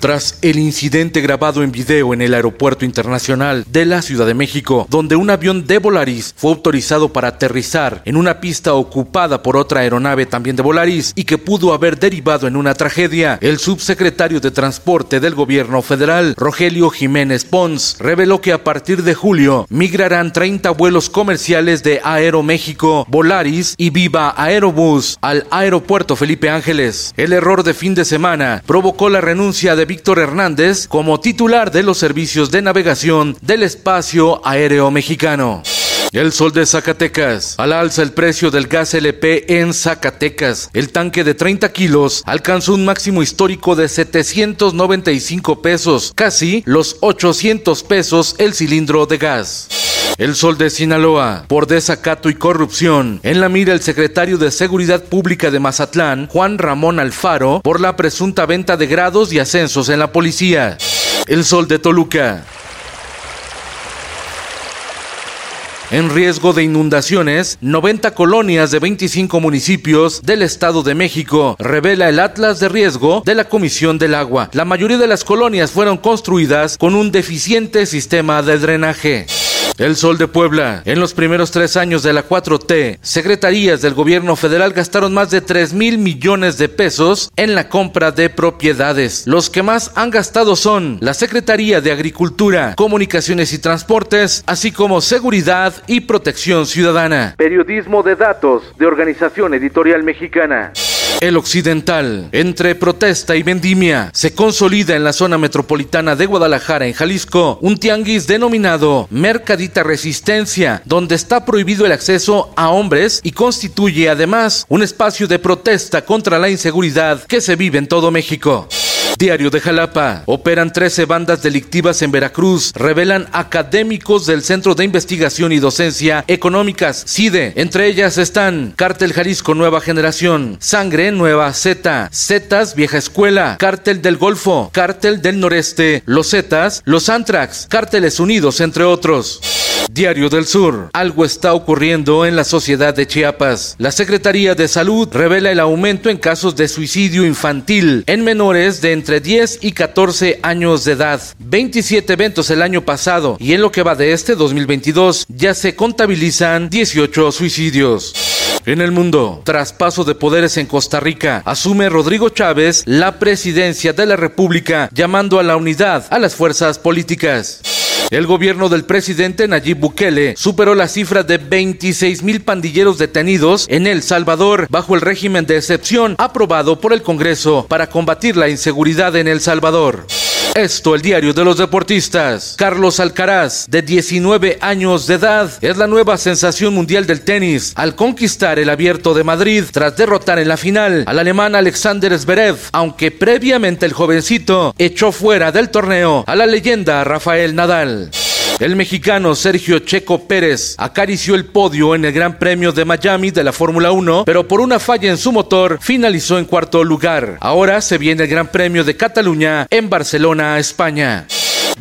Tras el incidente grabado en video en el Aeropuerto Internacional de la Ciudad de México, donde un avión de Volaris fue autorizado para aterrizar en una pista ocupada por otra aeronave también de Volaris y que pudo haber derivado en una tragedia, el subsecretario de Transporte del Gobierno Federal, Rogelio Jiménez Pons, reveló que a partir de julio migrarán 30 vuelos comerciales de Aeroméxico, Volaris y Viva Aerobús al aeropuerto Felipe Ángeles. El error de fin de semana provocó la renuncia de Víctor Hernández como titular de los servicios de navegación del espacio aéreo mexicano. El sol de Zacatecas. Al alza el precio del gas LP en Zacatecas. El tanque de 30 kilos alcanzó un máximo histórico de 795 pesos, casi los 800 pesos el cilindro de gas. El Sol de Sinaloa, por desacato y corrupción. En la mira el secretario de Seguridad Pública de Mazatlán, Juan Ramón Alfaro, por la presunta venta de grados y ascensos en la policía. El Sol de Toluca. En riesgo de inundaciones, 90 colonias de 25 municipios del Estado de México, revela el Atlas de Riesgo de la Comisión del Agua. La mayoría de las colonias fueron construidas con un deficiente sistema de drenaje. El Sol de Puebla. En los primeros tres años de la 4T, secretarías del gobierno federal gastaron más de 3 mil millones de pesos en la compra de propiedades. Los que más han gastado son la Secretaría de Agricultura, Comunicaciones y Transportes, así como Seguridad y Protección Ciudadana. Periodismo de datos de Organización Editorial Mexicana. El Occidental, entre protesta y vendimia, se consolida en la zona metropolitana de Guadalajara, en Jalisco, un tianguis denominado Mercadita Resistencia, donde está prohibido el acceso a hombres y constituye además un espacio de protesta contra la inseguridad que se vive en todo México. Diario de Jalapa. Operan 13 bandas delictivas en Veracruz. Revelan académicos del Centro de Investigación y Docencia Económicas, CIDE. Entre ellas están Cártel Jalisco Nueva Generación, Sangre Nueva Z, Zetas Vieja Escuela, Cártel del Golfo, Cártel del Noreste, Los Zetas, Los Antrax, Cárteles Unidos, entre otros. Diario del Sur. Algo está ocurriendo en la sociedad de Chiapas. La Secretaría de Salud revela el aumento en casos de suicidio infantil en menores de entre 10 y 14 años de edad. 27 eventos el año pasado y en lo que va de este 2022 ya se contabilizan 18 suicidios. En el mundo, traspaso de poderes en Costa Rica, asume Rodrigo Chávez la presidencia de la República llamando a la unidad a las fuerzas políticas. El gobierno del presidente Nayib Bukele superó la cifra de 26 mil pandilleros detenidos en El Salvador bajo el régimen de excepción aprobado por el Congreso para combatir la inseguridad en El Salvador. Esto, el diario de los deportistas. Carlos Alcaraz, de 19 años de edad, es la nueva sensación mundial del tenis al conquistar el abierto de Madrid tras derrotar en la final al alemán Alexander Zverev, aunque previamente el jovencito echó fuera del torneo a la leyenda Rafael Nadal. El mexicano Sergio Checo Pérez acarició el podio en el Gran Premio de Miami de la Fórmula 1, pero por una falla en su motor finalizó en cuarto lugar. Ahora se viene el Gran Premio de Cataluña en Barcelona, España.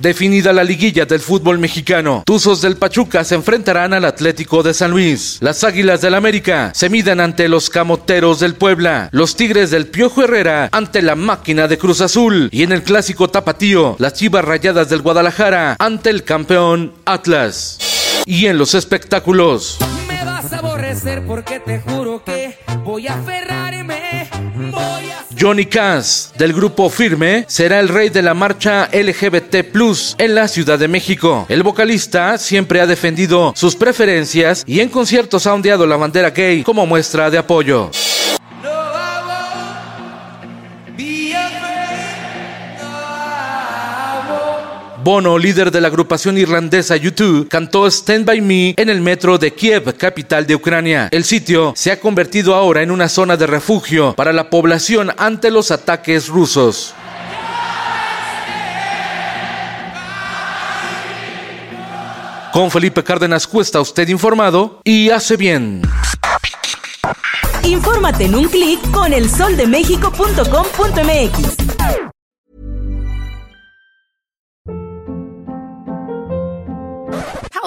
Definida la liguilla del fútbol mexicano, Tuzos del Pachuca se enfrentarán al Atlético de San Luis. Las Águilas del América se miden ante los Camoteros del Puebla. Los Tigres del Piojo Herrera ante la máquina de Cruz Azul. Y en el clásico tapatío, las Chivas Rayadas del Guadalajara ante el campeón Atlas. Y en los espectáculos. Me vas a aborrecer porque te juro que voy a aferrarme. Voy a Johnny Cass, del grupo Firme, será el rey de la marcha LGBT en la Ciudad de México. El vocalista siempre ha defendido sus preferencias y en conciertos ha ondeado la bandera gay como muestra de apoyo. Bono, líder de la agrupación irlandesa U2, cantó Stand By Me en el metro de Kiev, capital de Ucrania. El sitio se ha convertido ahora en una zona de refugio para la población ante los ataques rusos. Con Felipe Cárdenas Cuesta, usted informado y hace bien. Infórmate en un clic con elsoldemexico.com.mx.